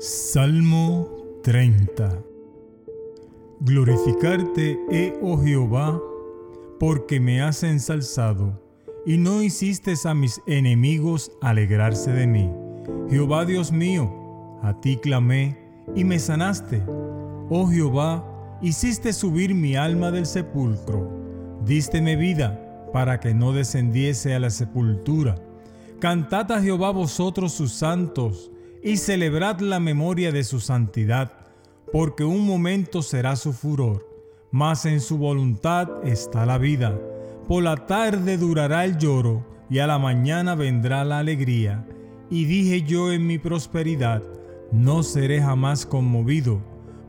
Salmo 30 Glorificarte oh Jehová, porque me has ensalzado, y no hiciste a mis enemigos alegrarse de mí. Jehová Dios mío, a ti clamé, y me sanaste. Oh Jehová, hiciste subir mi alma del sepulcro, dísteme vida, para que no descendiese a la sepultura. Cantad a Jehová vosotros sus santos, y celebrad la memoria de su santidad, porque un momento será su furor, mas en su voluntad está la vida. Por la tarde durará el lloro, y a la mañana vendrá la alegría. Y dije yo en mi prosperidad, no seré jamás conmovido,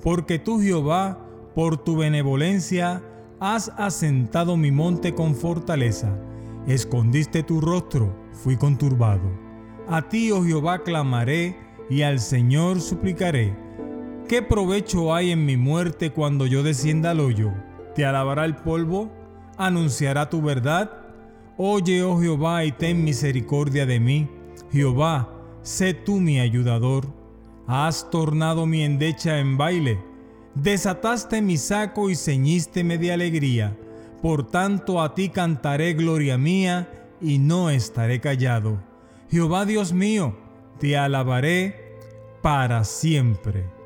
porque tú Jehová, por tu benevolencia, has asentado mi monte con fortaleza. Escondiste tu rostro, fui conturbado a ti, oh Jehová, clamaré y al Señor suplicaré. ¿Qué provecho hay en mi muerte cuando yo descienda al hoyo? ¿Te alabará el polvo? ¿Anunciará tu verdad? Oye, oh Jehová, y ten misericordia de mí. Jehová, sé tú mi ayudador. Has tornado mi endecha en baile. Desataste mi saco y ceñísteme de alegría. Por tanto a ti cantaré gloria mía y no estaré callado. Jehová Dios mío, te alabaré para siempre.